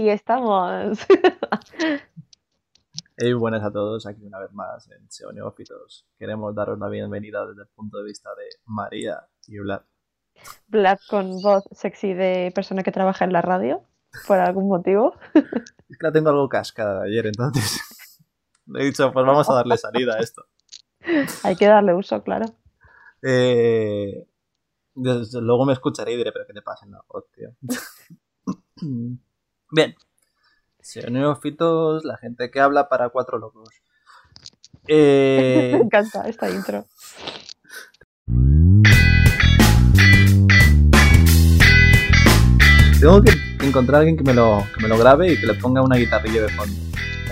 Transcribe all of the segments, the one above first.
Y estamos. Hey, buenas a todos, aquí una vez más en SEO Neófitos. Queremos daros la bienvenida desde el punto de vista de María y Vlad. Vlad con voz sexy de persona que trabaja en la radio, por algún motivo. Es que la tengo algo cascada de ayer, entonces le he dicho, pues vamos a darle salida a esto. Hay que darle uso, claro. Eh, desde luego me escucharé y diré, pero ¿qué te pasa? No, hostia. Bien. Neófitos, la gente que habla para cuatro locos. Eh, Me encanta esta intro. tengo que encontrar a alguien que me, lo, que me lo grabe y que le ponga una guitarrilla de fondo.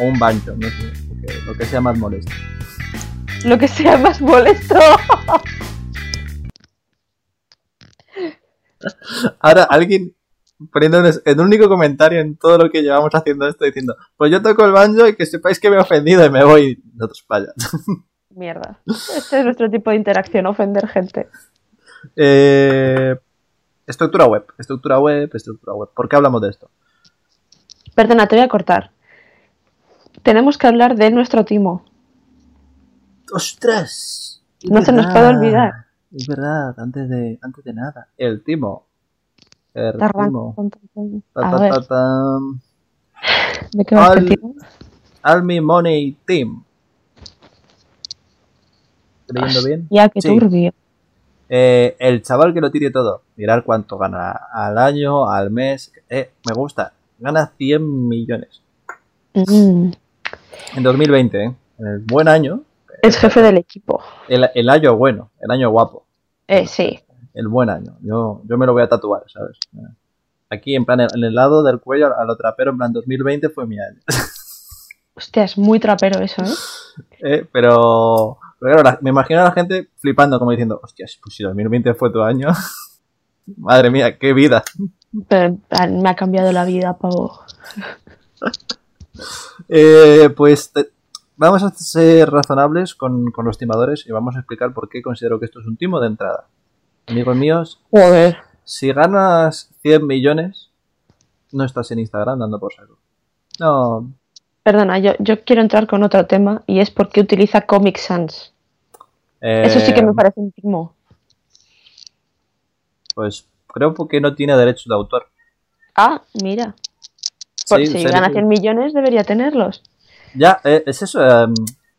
O un banjo, no sé. Lo que sea más molesto. Lo que sea más molesto. Ahora, alguien poniendo un- el único comentario en todo lo que llevamos haciendo esto diciendo, pues yo toco el banjo y que sepáis que me he ofendido y me voy nosotros para allá. Mierda. Este es nuestro tipo de interacción, ofender gente. Eh, estructura web, estructura web, estructura web. ¿Por qué hablamos de esto? Perdona, te voy a cortar. Tenemos que hablar de nuestro timo. ¡Ostras! No se nos puede olvidar. Es verdad, antes de, antes de nada. El timo. El Tarran, A ver. ¿de qué va al- timo? Almi Money Team. ¿Estoy leyendo bien? Ya, que Sí. turbio. Eh, el chaval que lo tire todo. Mirar cuánto gana al año, al mes. Eh, me gusta. Gana 100 millones. Mm. En 2020, ¿eh? En el buen año. Es jefe del equipo. El, el año bueno. El año guapo. Eh, sí. El buen año. Yo, yo me lo voy a tatuar, ¿sabes? Aquí, en plan, en el lado del cuello a lo trapero, en plan, 2020 fue mi año. Hostia, es muy trapero eso, ¿eh? Eh, pero, pero claro, la- me imagino a la gente flipando, como diciendo, hostias, pues si 2020 fue tu año. Madre mía, qué vida. Pero, me ha cambiado la vida, pavo. Eh, pues te- vamos a ser razonables con, con los timadores y vamos a explicar por qué considero que esto es un timo de entrada. Amigos míos, Joder. si ganas 100 millones, no estás en Instagram dando por saco. No, Perdona, yo, yo quiero entrar con otro tema y es porque utiliza Comic Sans. Eso sí que me eh, parece un timo. Pues creo que no tiene derechos de autor. Ah, mira. Por, Sí, si gana 100 millones debería tenerlos. Ya, eh, es eso. em,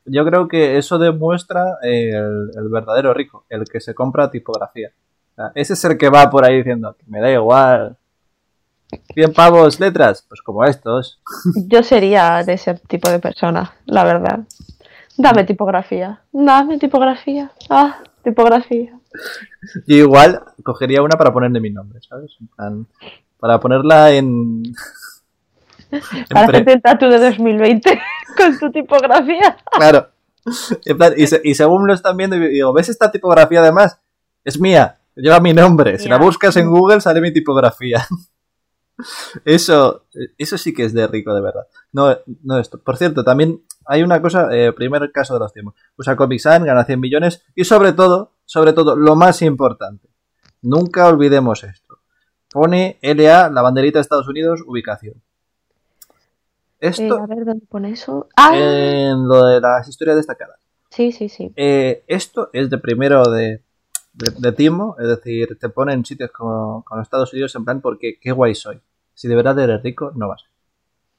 yo creo que eso demuestra el, el verdadero rico, el que se compra tipografía. O sea, ese es el que va por ahí diciendo, me da igual. 100 pavos letras, pues como estos. Yo sería de ese tipo de persona, la verdad. Dame tipografía. Dame tipografía. Ah, tipografía. Yo igual cogería una para ponerle mi nombre, ¿sabes? En plan, para ponerla en... Para hacerte el tatu de 2020 con tu tipografía. Claro. En plan, y, se- y según lo están viendo, digo, ¿ves esta tipografía además? Es mía, lleva mi nombre. Si la buscas en Google sale mi tipografía. Eso, eso sí que es de rico, de verdad. No, no esto. Por cierto, también hay una cosa, eh, primer caso de los tiempos. Usa Comic Sans, gana 100 millones y sobre todo, sobre todo, lo más importante. Nunca olvidemos esto. Pone LA, la banderita de Estados Unidos, ubicación. Eh, Esto a ver, ¿dónde pone eso? Ah, en lo de las historias destacadas. sí, sí, sí. Eh, esto es de primero de, de, de timo, es decir, te pone en sitios como, como Estados Unidos en plan porque qué guay soy. Si de verdad eres rico, no vas.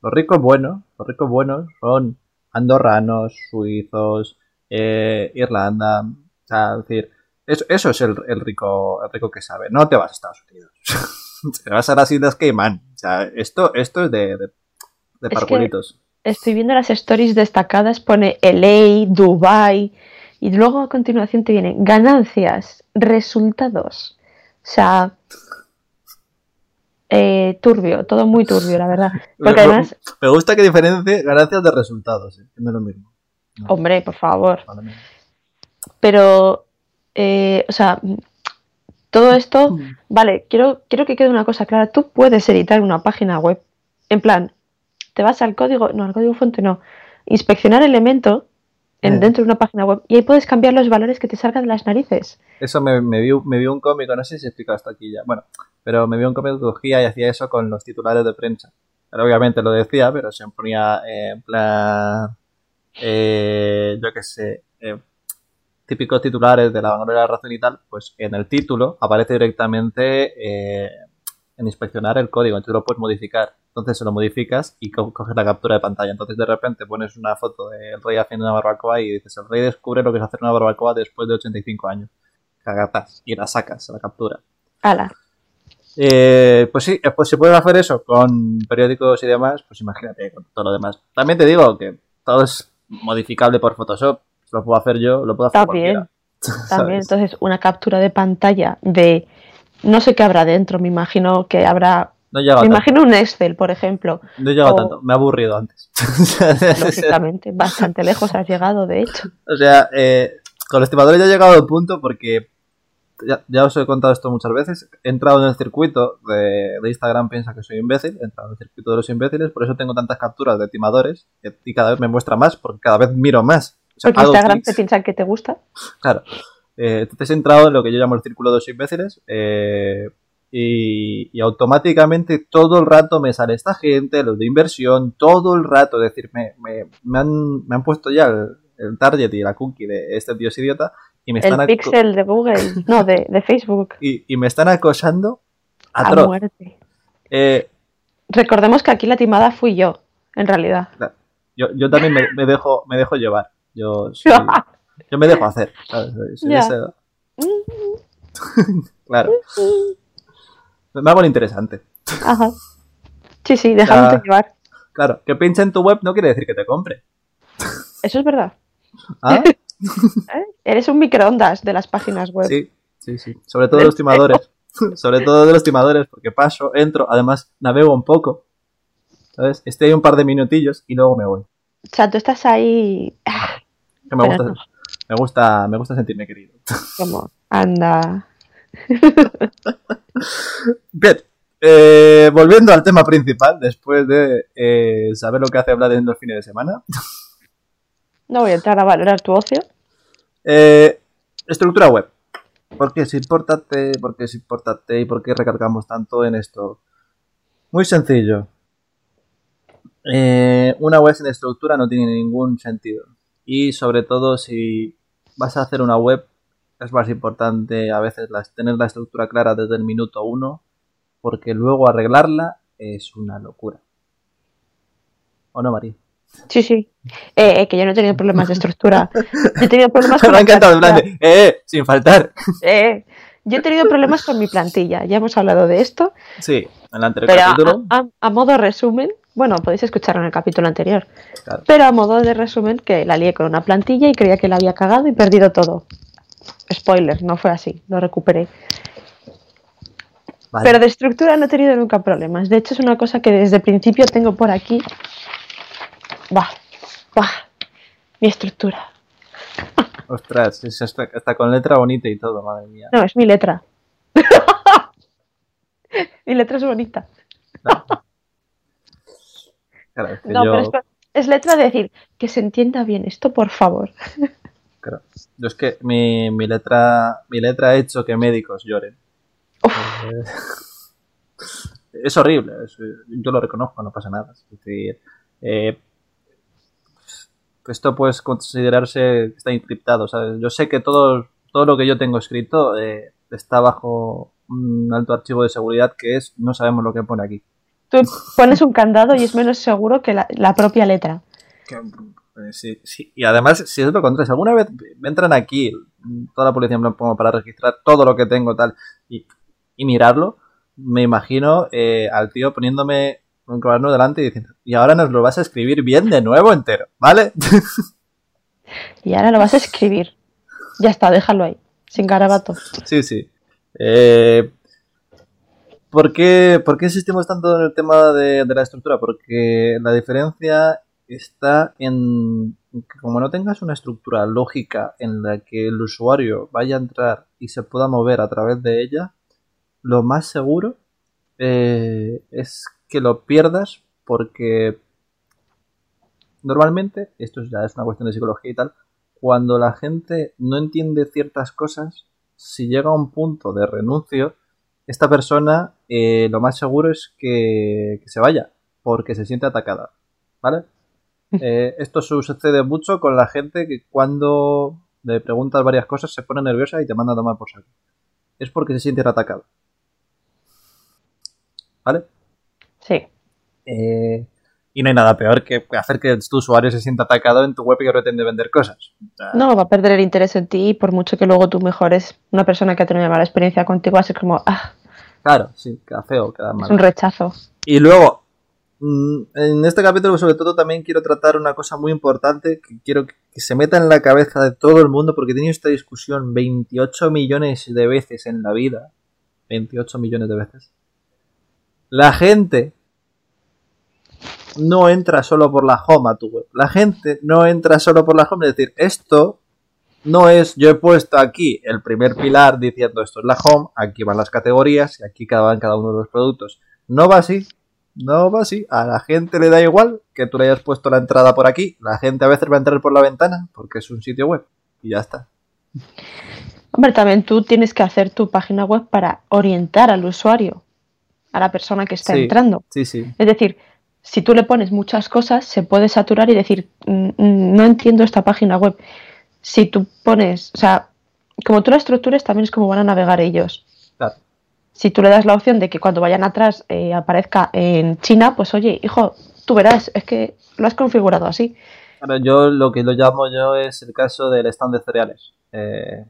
Los ricos buenos, los ricos buenos son andorranos, suizos, eh, Irlanda, o sea, es decir, eso, eso es el, el rico, el rico que sabe. No te vas a Estados Unidos. te vas a las Islas Caimán. O sea, esto, esto es de, de, de parvulitos. Estoy viendo las stories destacadas, pone LA, Dubai y luego a continuación te vienen ganancias, resultados. O sea, eh, turbio, todo muy turbio, la verdad. Porque además, Me gusta que diferencie ganancias de resultados, eh, no es lo mismo. hombre, por favor. Vale. Pero, eh, o sea, todo esto, vale, quiero, quiero que quede una cosa clara. Tú puedes editar una página web. En plan, te vas al código, no, al código fuente no. Inspeccionar elemento en, Eh. dentro de una página web y ahí puedes cambiar los valores que te salgan de las narices. Eso me, me, vi, me vi un cómico, no sé si he explicado esto aquí ya. Bueno, pero me vi un cómico que cogía y hacía eso con los titulares de prensa. obviamente lo decía, pero se ponía en plan, eh, yo qué sé, eh, típicos titulares de la vanguardia de la razón y tal, pues en el título aparece directamente eh, en inspeccionar el código, entonces lo puedes modificar. Entonces se lo modificas y coges la captura de pantalla. Entonces de repente pones una foto del rey haciendo una barbacoa y dices, el rey descubre lo que es hacer una barbacoa después de 85 años. Cagatas. Y la sacas, la captura. Ala. Eh, pues sí, pues si puedes hacer eso con periódicos y demás, pues imagínate con todo lo demás. También te digo que todo es modificable por Photoshop. Lo puedo hacer yo, lo puedo hacer También. También, entonces, una captura de pantalla de no sé qué habrá dentro, me imagino que habrá. No me imagino un Excel, por ejemplo. No he llegado tanto, me ha aburrido antes. Lógicamente, bastante lejos has llegado, de hecho. O sea, eh, con los estimadores ya he llegado al punto porque ya, os he contado esto muchas veces. He entrado en el circuito de, Instagram, piensa que soy imbécil. He entrado en el circuito de los imbéciles, por eso tengo tantas capturas de timadores y cada vez me muestra más, porque cada vez miro más. porque Instagram te piensa que te gusta. Claro. Eh, entonces he entrado en lo que yo llamo el círculo de los imbéciles eh, y, automáticamente todo el rato me sale esta gente, los de inversión, todo el rato, es decir, me, me, han, me han puesto ya el, target y la cookie de este dios idiota y me están el pixel de Google, no, de, Facebook. Y, y, me están acosando a, muerte. Eh, Recordemos que aquí la timada fui yo, en realidad. Yo, yo también me, dejo, me dejo llevar. Yo soy, Yo me dejo hacer. claro. Me hago lo interesante. Ajá. Sí, sí, déjame llevar. Claro, que pinche en tu web no quiere decir que te compre. Eso es verdad. ¿Ah? ¿Eh? Eres un microondas de las páginas web. Sí, sí, sí. Sobre todo de los timadores. Sobre todo de los timadores, porque paso, entro, además navego un poco. ¿Sabes? Estoy ahí un par de minutillos y luego me voy. O sea, tú estás ahí. Que me gusta, me gusta, me gusta sentirme querido. ¿Cómo? Anda. Bien, eh, volviendo al tema principal, después de eh, saber lo que hace hablar en los fines de semana. No voy a entrar a valorar tu ocio. Eh, estructura web. ¿Por qué es importante? ¿Por qué es importante? ¿Y por qué recargamos tanto en esto? Muy sencillo. una web sin estructura no tiene ningún sentido. Y sobre todo si vas a hacer una web, es más importante a veces tener la estructura clara desde el minuto uno, porque luego arreglarla es una locura. ¿O no, María? Sí, sí. Eh, eh, que yo no he tenido problemas de estructura. he tenido problemas con. Me ha encantado, eh, eh, sin faltar. Eh, yo he tenido problemas con mi plantilla. Ya hemos hablado de esto. Sí, en el anterior capítulo. a, modo resumen, bueno, podéis escucharlo en el capítulo anterior. Pero a modo de resumen, que la lié con una plantilla y creía que la había cagado y perdido todo. Spoiler, no fue así, lo recuperé. Pero de estructura no he tenido nunca problemas. De hecho, es una cosa que desde el principio tengo por aquí. Va, va, mi estructura. Ostras, está, con letra bonita y todo, madre mía. No, es mi letra. mi letra es bonita. no, pero es, letra de decir que se entienda bien esto, por favor. Claro. Yo es que mi, letra mi letra ha hecho que médicos lloren. Eh, es horrible, yo lo reconozco, no pasa nada. Es decir, eh, esto puede considerarse que está encriptado. Yo sé que todo, todo lo que yo tengo escrito eh, está bajo un alto archivo de seguridad que es no sabemos lo que pone aquí. Tú pones un candado y es menos seguro que la, propia letra. Sí, sí. Y además, si es lo contrario, si alguna vez me entran aquí, toda la policía me pongo para registrar todo lo que tengo tal y, mirarlo, me imagino eh, al tío poniéndome un cuaderno delante y diciendo, y ahora nos lo vas a escribir bien de nuevo entero, ¿vale? y ahora lo vas a escribir. Ya está, déjalo ahí, sin garabato. Sí, sí. Eh, ¿Por qué, insistimos tanto en el tema de, la estructura? Porque la diferencia está en que como no tengas una estructura lógica en la que el usuario vaya a entrar y se pueda mover a través de ella, lo más seguro eh, es que lo pierdas porque normalmente, esto ya es una cuestión de psicología y tal, cuando la gente no entiende ciertas cosas, si llega a un punto de renuncio, esta persona eh, lo más seguro es que, se vaya. porque se siente atacada. ¿Vale? Eh, esto sucede mucho con la gente que cuando le preguntas varias cosas se pone nerviosa y te manda a tomar por saco. Es porque se siente atacado. ¿Vale? Sí. Eh, y no hay nada peor que hacer que tu usuario se sienta atacado en tu web y que pretende vender cosas. no, va a perder el interés en ti y por mucho que luego tú mejores, una persona que ha tenido una mala experiencia contigo va a ser como, ah. Claro, sí, queda feo, queda mal. Es un rechazo. Y luego, en este capítulo sobre todo también quiero tratar una cosa muy importante que quiero que se meta en la cabeza de todo el mundo porque he tenido esta discusión 28 millones de veces en la vida. 28 millones de veces. La gente no entra solo por la home a tu web. La gente no entra solo por la home. Es decir, esto no es, yo he puesto aquí el primer pilar diciendo esto es la home, aquí van las categorías y aquí van cada uno de los productos. No va así. No va así. A la gente le da igual que tú le hayas puesto la entrada por aquí. La gente a veces va a entrar por la ventana porque es un sitio web. Y ya está. Hombre, también tú tienes que hacer tu página web para orientar al usuario, a la persona que está entrando. Sí, sí. Es decir, si tú le pones muchas cosas, se puede saturar y decir, mm, mm, no entiendo esta página web. Si tú pones, o sea, como tú la estructures, también es como van a navegar ellos. Si tú le das la opción de que cuando vayan atrás eh, aparezca en China, pues oye, hijo, tú verás, es que lo has configurado así. Claro, yo lo que lo llamo yo es el caso del stand de cereales. Eh,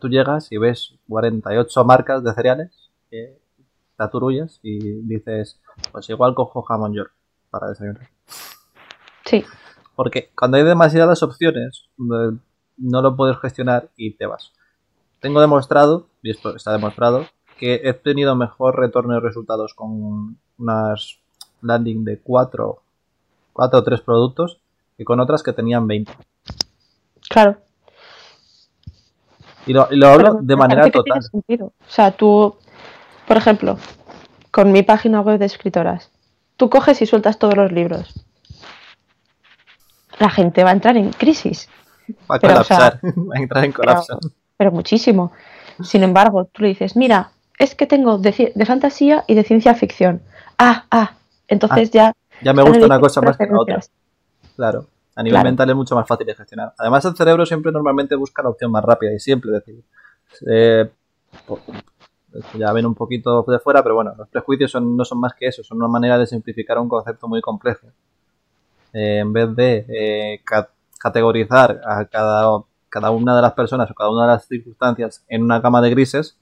tú llegas y ves 48 marcas de cereales, eh, taturullas, y dices, pues igual cojo jamón york para desayunar. Sí. Porque cuando hay demasiadas opciones, eh, no lo puedes gestionar y te vas. Tengo demostrado, y esto está demostrado, que he tenido mejor retorno de resultados con unas landing de 4 cuatro o 3 productos que con otras que tenían 20. Claro. Y lo, hablo de manera total. O sea, tú, por ejemplo, con mi página web de escritoras, tú coges y sueltas todos los libros. La gente va a entrar en crisis. Va a colapsar, va a entrar en colapso. Pero, muchísimo. Sin embargo, tú le dices, mira, es que tengo de, fantasía y de ciencia ficción. Ah, ah, entonces ah, ya... Ya me gusta una cosa más que la otra. Claro. A nivel mental es mucho más fácil de gestionar. Además, el cerebro siempre normalmente busca la opción más rápida y siempre decir. Eh, ya ven un poquito de fuera, pero bueno, los prejuicios no son más que eso, son una manera de simplificar un concepto muy complejo. Eh, en vez de eh, categorizar a cada, cada una de las personas o cada una de las circunstancias en una gama de grises,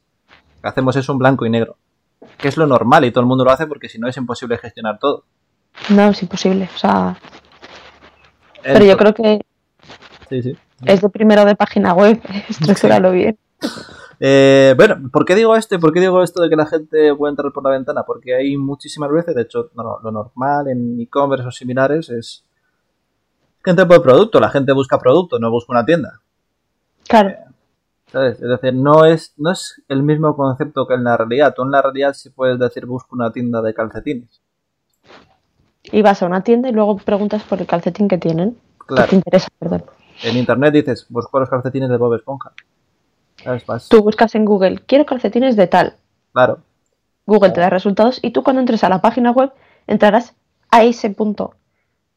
hacemos es un blanco y negro. Que es lo normal y todo el mundo lo hace porque si no es imposible gestionar todo. No, es imposible. O sea. Pero yo creo que. Sí, sí. Es de primero de página web, estructurarlo bien. Eh, bueno, ¿por qué digo esto? ¿Por qué digo esto de que la gente puede entrar por la ventana? Porque hay muchísimas veces, de hecho, lo normal en e-commerce o similares es que entre por producto, la gente busca producto, no busca una tienda. Claro. Eh, ¿Sabes? Es decir, no es, no es el mismo concepto que en la realidad. Tú en la realidad sí puedes decir busco una tienda de calcetines. Y vas a una tienda y luego preguntas por el calcetín que tienen. Claro. te interesa, perdón. En internet dices, busco los calcetines de Bob Esponja. Tú buscas en Google, quiero calcetines de tal. Claro. Google te da resultados y tú cuando entres a la página web entrarás a ese punto.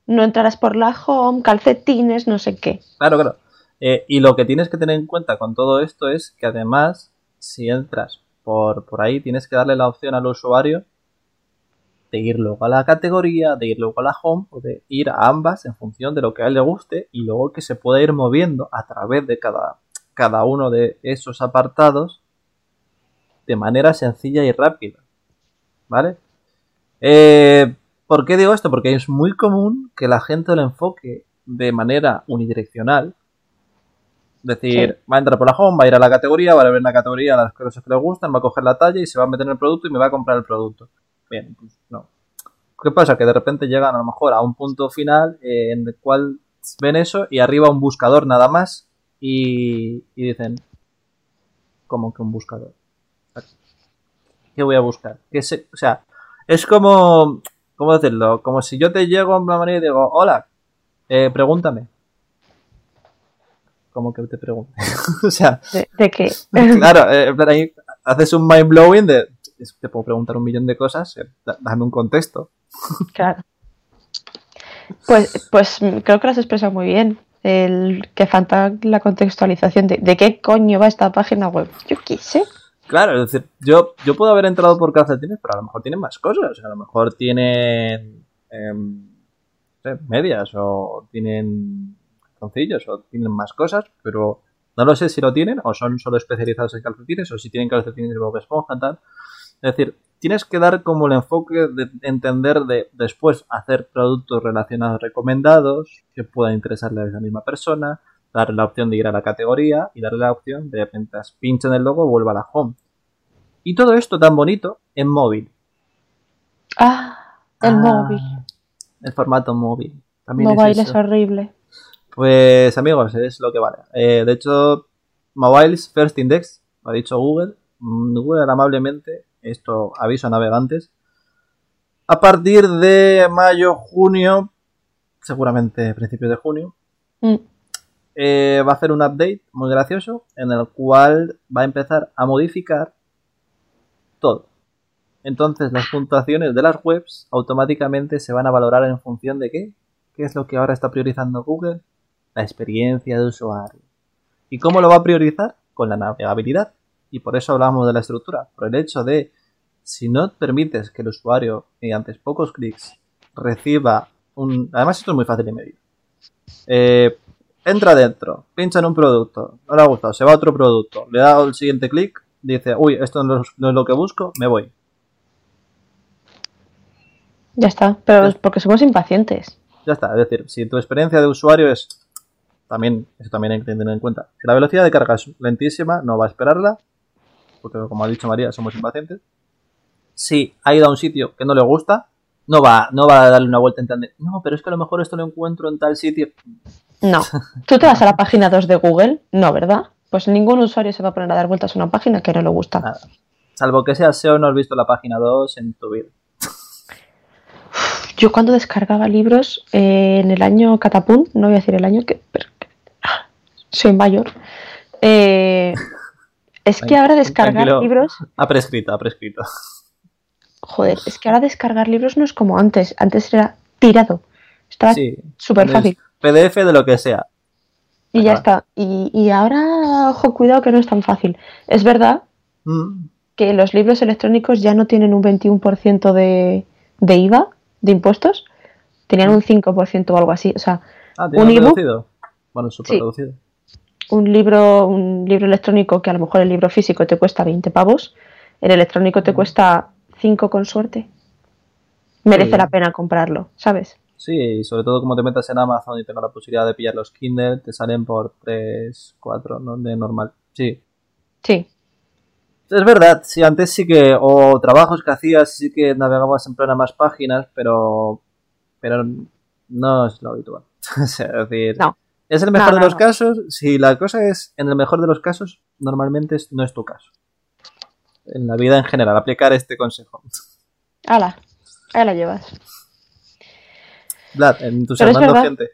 No entrarás por la home, calcetines, no sé qué. Claro, claro. Eh, y lo que tienes que tener en cuenta con todo esto es que además, si entras por, por ahí, tienes que darle la opción al usuario de ir luego a la categoría, de ir luego a la home o de ir a ambas en función de lo que a él le guste y luego que se pueda ir moviendo a través de cada cada uno de esos apartados de manera sencilla y rápida. ¿Vale? Eh, ¿Por qué digo esto? Porque es muy común que la gente lo enfoque de manera unidireccional. Decir, va a entrar por la home, va a ir a la categoría, va a ver la categoría las cosas que le gustan, va a coger la talla y se va a meter en el producto y me va a comprar el producto. Bien, pues no. ¿Qué pasa? Que de repente llegan a lo mejor a un punto final en el cual ven eso y arriba un buscador nada más y, dicen, como que un buscador. ¿Qué voy a buscar? ¿Qué se, o sea, es como, ¿cómo decirlo? Como si yo te llego a una manera y digo, hola, eh, pregúntame. Como que te pregunte. o sea, ¿De, qué? claro, eh, ahí haces un mind blowing de, te puedo preguntar un millón de cosas, eh, dame un contexto. claro. Pues, pues creo que lo has expresado muy bien. El que falta la contextualización de, de qué coño va esta página web. Yo qué sé. Claro, es decir, yo, yo puedo haber entrado por calcetines, pero a lo mejor tienen más cosas. A lo mejor tienen em, medias o tienen calzoncillos o tienen más cosas, pero no lo sé si lo tienen o son solo especializados en calcetines o si tienen calcetines de Bob Esponja tal. Es decir, tienes que dar como el enfoque de entender de después hacer productos relacionados recomendados que puedan interesarle a esa misma persona, darle la opción de ir a la categoría y darle la opción de apenas pincha en el logo vuelva a la home. Y todo esto tan bonito en móvil. Ah, el Ah, móvil. El formato móvil. También Mobile es horrible. Pues amigos, es lo que vale. Eh, de hecho, Mobiles First Index, lo ha dicho Google. Google amablemente, esto aviso a navegantes. A partir de mayo, junio, seguramente principios de junio, Mm. eh, va a hacer un update muy gracioso en el cual va a empezar a modificar todo. Entonces las puntuaciones de las webs automáticamente se van a valorar en función de qué. ¿Qué es lo que ahora está priorizando Google? La experiencia de usuario. ¿Y cómo lo va a priorizar? Con la navegabilidad. Y por eso hablamos de la estructura. Por el hecho de, si no permites que el usuario, mediante pocos clics, reciba un... Además esto es muy fácil de medir. Eh, entra dentro, pincha en un producto, no le ha gustado, se va a otro producto, le da el siguiente clic, dice, uy, esto no es, no es lo que busco, me voy. Ya está, pero es porque somos impacientes. Ya está, es decir, si tu experiencia de usuario es también, eso también hay que tener en cuenta. Si la velocidad de carga es lentísima, no va a esperarla, porque como ha dicho María, somos impacientes. Si ha ido a un sitio que no le gusta, no va, no va a darle una vuelta en entender, no, pero es que a lo mejor esto lo encuentro en tal sitio. No. ¿Tú te vas a la página 2 de Google? No, ¿verdad? Pues ningún usuario se va a poner a dar vueltas a una página que no le gusta. Nada. Salvo que sea SEO, no has visto la página 2 en tu vida. Yo cuando descargaba libros eh, en el año Catapum, no voy a decir el año que pero- soy mayor, eh, es que ahora descargar tranquilo. libros, Ha prescrito, ha prescrito. joder, es que ahora descargar libros no es como antes, antes era tirado, estaba súper fácil PDF de lo que sea. y ya está. Y, y ahora, ojo, cuidado que no es tan fácil. Es verdad Mm, que los libros electrónicos ya no tienen un 21% de, de IVA, de impuestos, tenían un 5% o algo así. O sea, Ah, ¿tiene ¿Un ebook? Bueno, súper Sí. reducido. Un libro, un libro electrónico que a lo mejor el libro físico te cuesta 20 pavos, el electrónico te cuesta 5 con suerte. Merece Sí. la pena comprarlo, ¿sabes? Sí, y sobre todo como te metas en Amazon y tengas la posibilidad de pillar los Kindle, te salen por 3, 4, ¿no? De normal. Sí. Sí. Es verdad, sí, antes sí que, o trabajos que hacías, sí que navegabas en plan a más páginas, pero, pero no es lo habitual. es decir, No. Es el mejor No, de los no. casos, si la cosa es en el mejor de los casos, normalmente es- no es tu caso. En la vida en general, aplicar este consejo. Ala, ahí la llevas. Vlad, entusiasmando gente.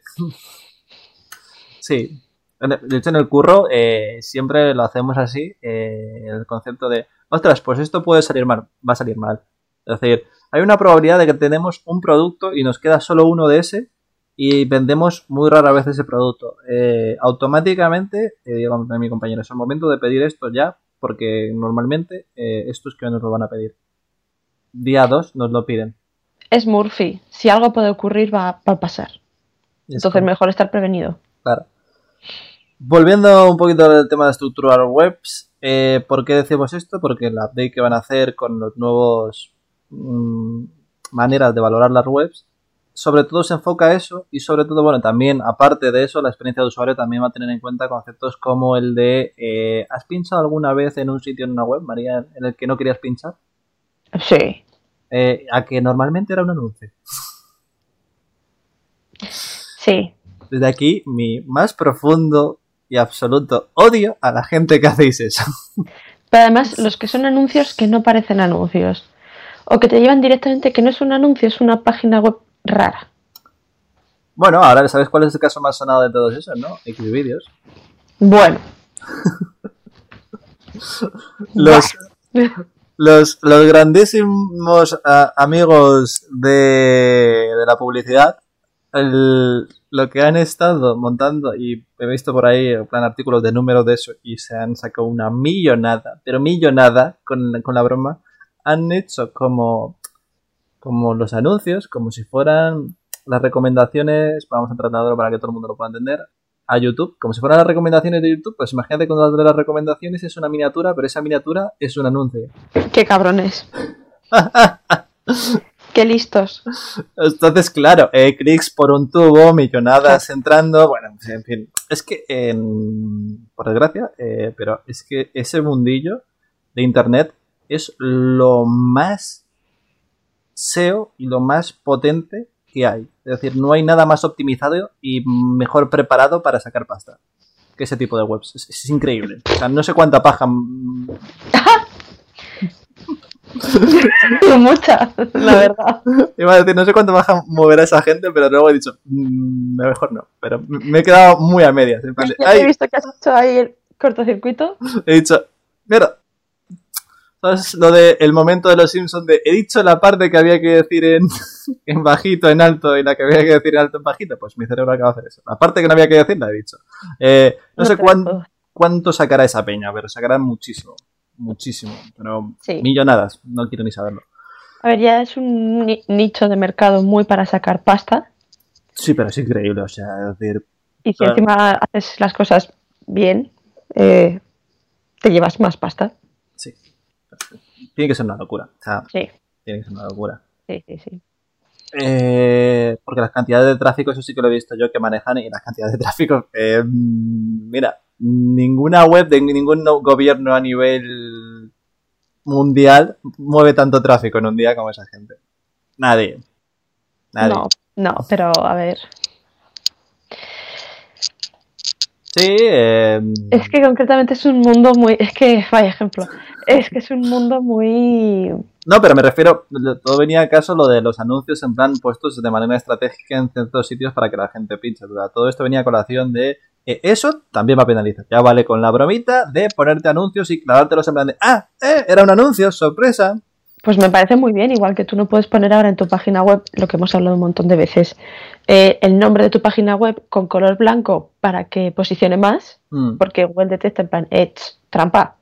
Sí. De hecho, en el curro eh, siempre lo hacemos así, eh, el concepto de, ostras, pues esto puede salir mal, va a salir mal. Es decir, hay una probabilidad de que tenemos un producto y nos queda solo uno de ese y vendemos muy rara vez ese producto. Eh, automáticamente, eh, digo a mi compañero, es el momento de pedir esto ya, porque normalmente eh, esto es que nos lo van a pedir. Día 2 nos lo piden. Es Murphy. Si algo puede ocurrir, va, va a pasar. Es Entonces, como- mejor estar prevenido. Claro. Volviendo un poquito al tema de estructurar webs, eh, ¿por qué decimos esto? Porque el update que van a hacer con los nuevos mm, maneras de valorar las webs, sobre todo se enfoca a eso y sobre todo, bueno, también aparte de eso, la experiencia de usuario también va a tener en cuenta conceptos como el de eh, ¿has pinchado alguna vez en un sitio en una web, María, en el que no querías pinchar? Sí. Eh, a que normalmente era un anuncio. Sí. Desde aquí, mi más profundo y absoluto odio a la gente que hacéis eso. Pero además, los que son anuncios que no parecen anuncios. O que te llevan directamente que no es un anuncio, es una página web rara. Bueno, ahora sabes cuál es el caso más sonado de todos esos, ¿no? Xvideos. Bueno. Los, los, los grandísimos ah, amigos de, de la publicidad lo que han estado montando, y he visto por ahí en plan artículos de números de eso, y se han sacado una millonada, pero millonada con, con la broma, han hecho como, como los anuncios, como si fueran las recomendaciones, vamos a tratarlo para que todo el mundo lo pueda entender, a YouTube, como si fueran las recomendaciones de YouTube, pues imagínate que una de las recomendaciones es una miniatura, pero esa miniatura es un anuncio. Qué cabrones. Qué listos. Entonces, claro, eh, clics por un tubo, millonadas entrando, bueno, en fin. Es que, por desgracia, eh, pero es que ese mundillo de Internet es lo más SEO y lo más potente que hay. Es decir, no hay nada más optimizado y mejor preparado para sacar pasta que ese tipo de webs. Es, increíble. O sea, no sé cuánta paja. Mucha, la verdad. Iba a decir, no sé cuánto paja moverá esa gente, pero luego he dicho, mm, mejor no. Pero me he quedado muy a medias. he visto que has hecho ahí el cortocircuito. He dicho, mira, ¿Sabes lo de el momento de los Simpsons de he dicho la parte que había que decir en, en bajito, en alto y la que había que decir en alto, en bajito? Pues mi cerebro acaba de hacer eso. La parte que no había que decir la he dicho. Eh, no, sé cuánto, cuánto sacará esa peña, pero sacará muchísimo. Muchísimo. Pero millonadas. No quiero ni saberlo. A ver, ya es un nicho de mercado muy para sacar pasta. Sí, pero es increíble. O sea, es decir. Y si encima haces las cosas bien, eh, te llevas más pasta. Tiene que ser una locura. sí. Tiene que ser una locura. Sí, sí, sí. Eh, porque las cantidades de tráfico, eso sí que lo he visto yo que manejan y las cantidades de tráfico, eh, mira, ninguna web de ningún gobierno a nivel mundial mueve tanto tráfico en un día como esa gente. Nadie. Nadie. No, no, pero a ver. Sí. Em, es que concretamente es un mundo muy. Es que, vaya ejemplo. Es que es un mundo muy. No, pero me refiero. Todo venía a caso lo de los anuncios en plan puestos de manera estratégica en ciertos sitios para que la gente pinche. Todo esto venía a colación de. Eh, eso también va a penalizar. Ya vale con la bromita de ponerte anuncios y clavártelos en plan de. ¡Ah! ¡Eh! Era un anuncio, sorpresa. Pues me parece muy bien, igual que tú no puedes poner ahora en tu página web, lo que hemos hablado un montón de veces, eh, el nombre de tu página web con color blanco para que posicione más, mm. porque Google detecta en plan, Edge, trampa,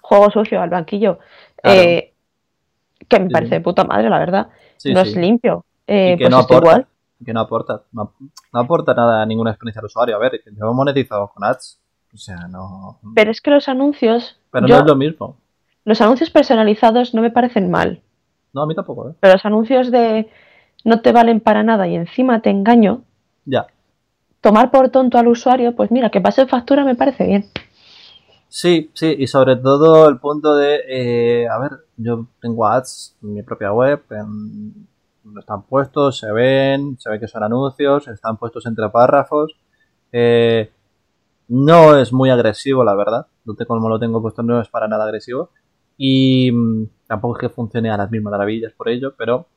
juego sucio al banquillo, eh, que me parece de puta madre, la verdad. no es limpio. Eh, que, pues no aporta, que no aporta. No, aporta nada a ninguna experiencia al usuario. A ver, que monetizado con ads. O sea, no. Pero es que los anuncios. Pero no es lo mismo. Los anuncios personalizados no me parecen mal. No, a mí tampoco, ¿eh? Pero los anuncios de no te valen para nada y encima te engaño. Ya. Tomar por tonto al usuario, pues mira, que pase factura me parece bien. Sí, sí, y sobre todo el punto de, eh, a ver, yo tengo ads en mi propia web, en, están puestos, se ven, se ve que son anuncios, están puestos entre párrafos. Eh, no es muy agresivo, la verdad. Como lo tengo puesto, no es para nada agresivo. Y mm, tampoco es que funcione a las mismas maravillas por ello, pero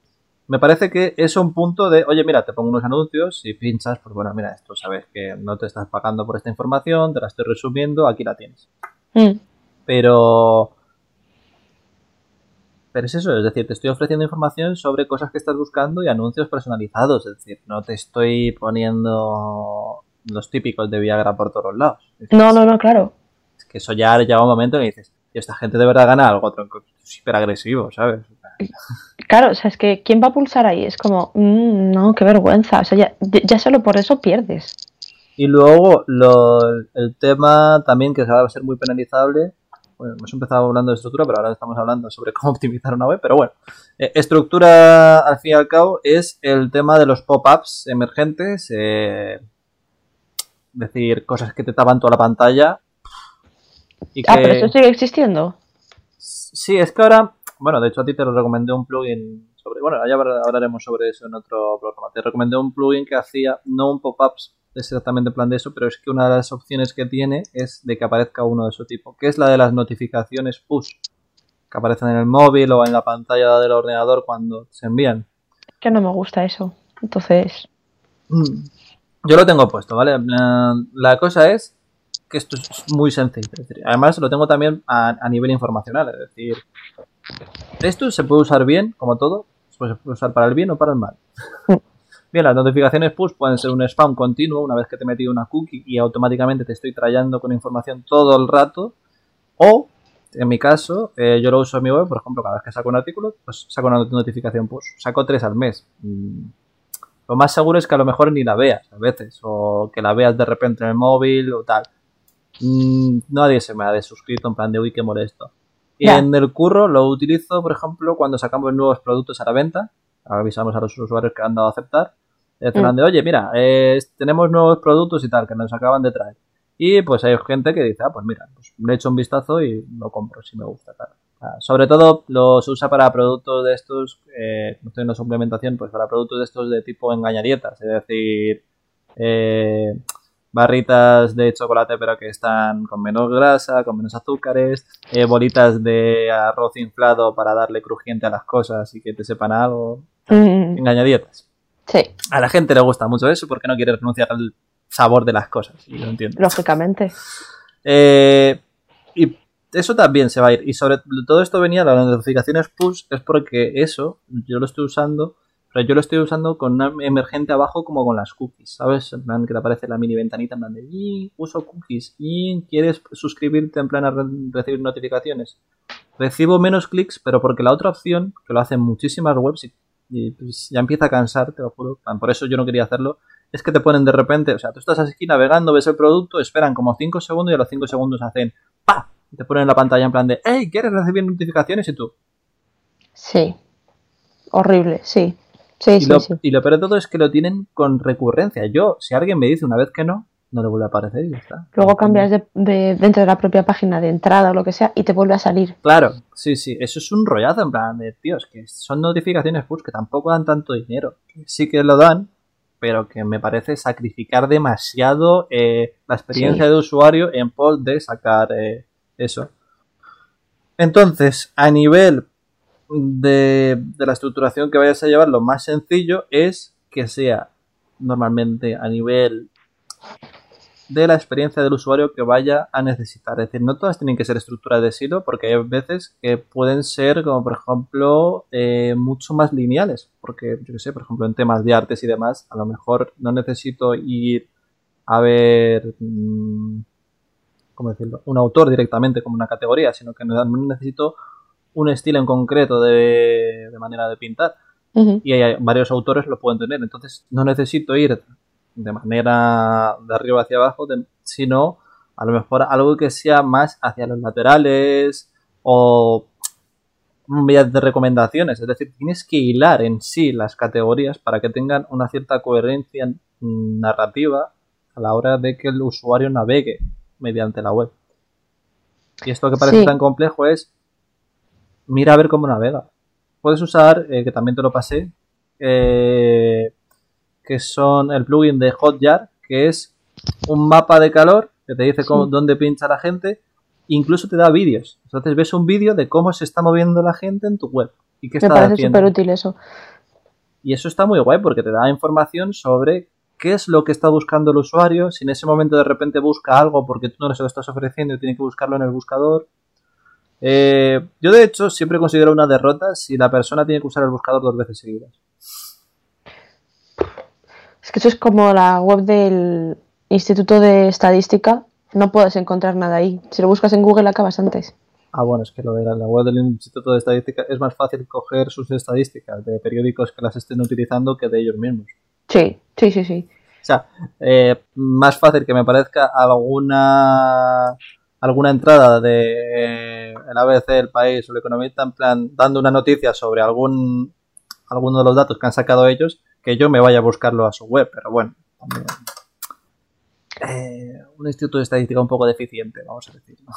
me parece que es un punto de, oye, mira, te pongo unos anuncios y pinchas, pues bueno, mira, esto sabes que no te estás pagando por esta información, te la estoy resumiendo, aquí la tienes. Mm. Pero... Pero es eso, es decir, te estoy ofreciendo información sobre cosas que estás buscando y anuncios personalizados, es decir, no te estoy poniendo los típicos de Viagra por todos lados. no, no, no, claro. Es que eso ya llega un momento en que dices, esta gente de verdad gana algo súper agresivo, ¿sabes? Claro, o sea, es que ¿quién va a pulsar ahí? Es como, mm, no, qué vergüenza. O sea, ya, solo por eso pierdes. Y luego el tema también que se va a ser muy penalizable. Bueno, hemos empezado hablando de estructura, pero ahora estamos hablando sobre cómo optimizar una web. Pero bueno, eh, estructura al fin y al cabo es el tema de los pop-ups emergentes. Eh, decir, cosas que te tapan toda la pantalla. Ah, pero eso sigue existiendo. Sí, es que ahora bueno, de hecho a ti te lo recomendé un plugin sobre, bueno, ya hablaremos sobre eso en otro programa. Te recomendé un plugin que hacía, no un pop-ups exactamente en plan de eso, pero es que una de las opciones que tiene es de que aparezca uno de su tipo, que es la de las notificaciones push, que aparecen en el móvil o en la pantalla del ordenador cuando se envían. Que no me gusta eso, entonces... Mm. Yo lo tengo puesto, ¿vale? La cosa es que esto es muy sencillo. además lo tengo también a, nivel informacional, es decir, esto se puede usar bien, como todo, se puede usar para el bien o para el mal. Bien, las notificaciones push pueden ser un spam continuo una vez que te he metido una cookie y automáticamente te estoy trayendo con información todo el rato. O, en mi caso, eh, yo lo uso en mi web, por ejemplo, cada vez que saco un artículo, pues saco una notificación push. Saco tres al mes. Mm, lo más seguro es que a lo mejor ni la veas a veces, o que la veas de repente en el móvil o tal. Mm, nadie se me ha desuscrito en plan de uy, qué molesto. Y en el curro lo utilizo, por ejemplo, cuando sacamos nuevos productos a la venta. Avisamos a los usuarios que han dado a aceptar. En plan mm. de, oye, mira, eh, tenemos nuevos productos y tal que nos acaban de traer. Y pues hay gente que dice, ah, pues mira, pues le echo un vistazo y lo compro si me gusta, claro. sobre todo lo se usa para productos de estos, eh, no estoy en la suplementación, pues para productos de estos de tipo engañadietas, es decir, eh, barritas de chocolate pero que están con menos grasa, con menos azúcares, eh, bolitas de arroz inflado para darle crujiente a las cosas y que te sepan algo, mm. engañadietas. Sí. A la gente le gusta mucho eso porque no quiere renunciar al sabor de las cosas, y lo entiendo. Lógicamente. Eh, y eso también se va a ir. Y sobre todo esto venía de las notificaciones push, es porque eso yo lo estoy usando pero yo lo estoy usando con una emergente abajo como con las cookies, ¿sabes? En plan que te aparece la mini ventanita en plan de y uso cookies y quieres suscribirte en plan a recibir notificaciones. Recibo menos clics, pero porque la otra opción, que lo hacen muchísimas webs y, pues, ya empieza a cansar, te lo juro, por eso yo no quería hacerlo, es que te ponen de repente, o sea, tú estás aquí navegando, ves el producto, esperan como 5 segundos y a los 5 segundos hacen ¡pa! Y te ponen en la pantalla en plan de ¡Hey! ¿Quieres recibir notificaciones? Y tú. Sí. Horrible, sí y, lo, y lo peor de todo es que lo tienen con recurrencia. Yo, si alguien me dice una vez que no, no le vuelve a aparecer y ya está. Luego cambias de, dentro de la propia página de entrada o lo que sea y te vuelve a salir. Claro, sí, sí. Eso es un rollazo en plan de, tíos, que son notificaciones push que tampoco dan tanto dinero. Sí que lo dan, pero que me parece sacrificar demasiado eh, la experiencia de usuario en pos de sacar eh, eso. Entonces, a nivel de, la estructuración que vayas a llevar, lo más sencillo es que sea normalmente a nivel de la experiencia del usuario que vaya a necesitar. Es decir, no todas tienen que ser estructuras de silo porque hay veces que pueden ser, como por ejemplo, eh, mucho más lineales. Porque, yo que sé, por ejemplo, en temas de artes y demás, a lo mejor no necesito ir a ver, mm, ¿cómo decirlo? Un autor directamente como una categoría, sino que necesito un estilo en concreto de, manera de pintar. Y hay, varios autores lo pueden tener. Entonces no necesito ir de manera de arriba hacia abajo, sino a lo mejor algo que sea más hacia los laterales o de recomendaciones. Es decir, tienes que hilar en sí las categorías para que tengan una cierta coherencia narrativa a la hora de que el usuario navegue mediante la web. Y esto que parece tan complejo es mira a ver cómo navega. Puedes usar, eh, que también te lo pasé, eh, que son el plugin de Hotjar, que es un mapa de calor que te dice dónde pincha la gente, incluso te da vídeos. Entonces ves un vídeo de cómo se está moviendo la gente en tu web y qué Me parece súper útil eso. Y eso está muy guay porque te da información sobre qué es lo que está buscando el usuario, si en ese momento de repente busca algo porque tú no se lo estás ofreciendo y tiene que buscarlo en el buscador. Eh, yo de hecho siempre considero una derrota si la persona tiene que usar el buscador dos veces seguidas. Es que eso es como la web del Instituto de Estadística. No puedes encontrar nada ahí. Si lo buscas en Google acabas antes. Ah, bueno, es que lo de la, web del Instituto de Estadística es más fácil coger sus estadísticas de periódicos que las estén utilizando que de ellos mismos. Sí, sí, sí, sí. O sea, eh, más fácil que me parezca alguna alguna entrada de el ABC, el país o el economista, en plan, dando una noticia sobre algún alguno de los datos que han sacado ellos, que yo me vaya a buscarlo a su web, pero bueno, eh, un instituto de estadística un poco deficiente, vamos a decirlo.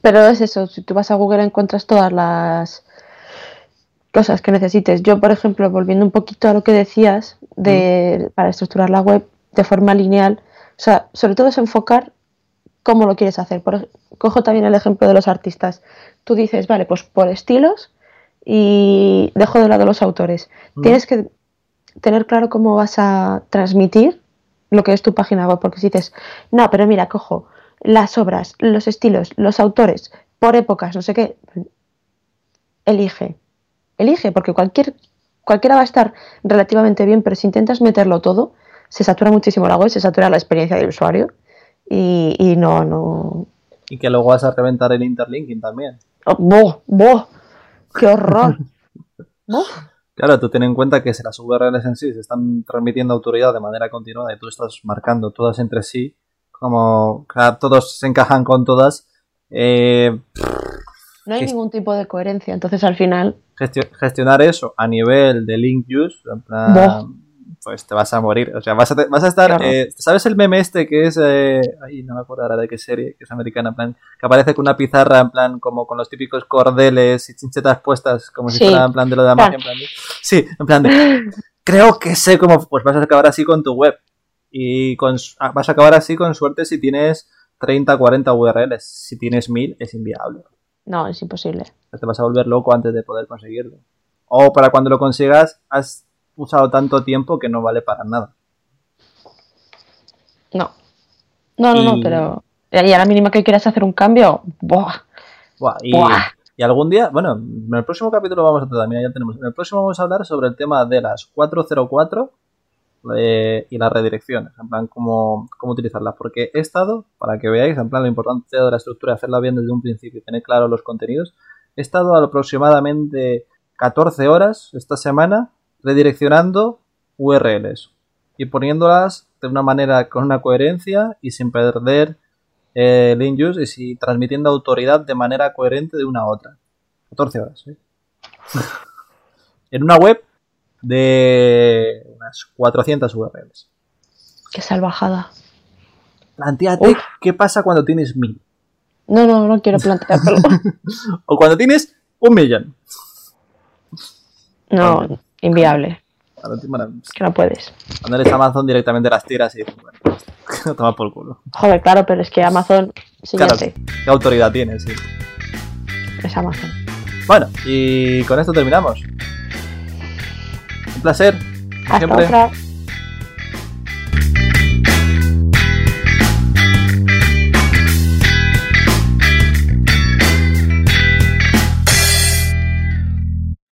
Pero es eso, si tú vas a Google encuentras todas las cosas que necesites. Yo, por ejemplo, volviendo un poquito a lo que decías de, para estructurar la web de forma lineal, o sea, sobre todo es enfocar cómo lo quieres hacer. cojo también el ejemplo de los artistas. Tú dices, vale, pues por estilos y dejo de lado los autores. Mm. Tienes que tener claro cómo vas a transmitir lo que es tu página web, porque si dices, no, pero mira, cojo las obras, los estilos, los autores, por épocas, no sé qué, elige, elige, porque cualquier cualquiera va a estar relativamente bien, pero si intentas meterlo todo, se satura muchísimo la web, se satura la experiencia del usuario y, y no, no. Y que luego vas a reventar el interlinking también. Oh, ¡Boh! ¡Boh! ¡Qué horror! ¡Boh! Claro, tú ten en cuenta que si las URLs en sí se están transmitiendo autoridad de manera continuada y tú estás marcando todas entre sí, como todos se encajan con todas, eh, No hay ningún tipo de coherencia, entonces al final. gestio- gestionar eso a nivel de link use, en plan. Pues te vas a morir. O sea, vas a, te- vas a estar. Horror. eh, ¿Sabes el meme este que es. Eh, ay, no me acuerdo ahora de qué serie, que es americana, en plan. Que aparece con una pizarra, en plan, como con los típicos cordeles y chinchetas puestas, como si fuera en plan de lo de la magia. En plan de- sí, en plan de. Creo que sé cómo. Pues vas a acabar así con tu web. Y con, ah, vas a acabar así con suerte si tienes 30, 40 URLs. Si tienes 1000, es inviable. No, es imposible. te vas a volver loco antes de poder conseguirlo. O para cuando lo consigas, has usado tanto tiempo que no vale para nada. No. No, no, no, pero. Y a la mínima que quieras hacer un cambio, ¡buah! Buah, y, Buah. y algún día, bueno, en el próximo capítulo vamos a tratar, mira, ya tenemos. En el próximo vamos a hablar sobre el tema de las 404 eh, y las redirecciones, en plan, cómo, cómo utilizarlas. Porque he estado, para que veáis, en plan, lo importante de la estructura, hacerla bien desde un principio y tener claro los contenidos. He estado aproximadamente 14 horas esta semana redireccionando URLs y poniéndolas de una manera con una coherencia y sin perder eh, use y si transmitiendo autoridad de manera coherente de una a otra. 14 horas, ¿eh? en una web de unas 400 URLs. ¡Qué salvajada! Plantéate Uf. qué pasa cuando tienes mil. No, no, no quiero planteártelo. O cuando tienes un millón. No, inviable. Ti- Que no puedes. cuando eres Amazon directamente las tiras y dices, bueno, no toma por culo. Joder, claro, pero es que Amazon. Sí, ya Claro, sé, ¿qué autoridad tienes? Sí. es Amazon. Bueno, y con esto terminamos. Un placer. Hasta siempre. otra.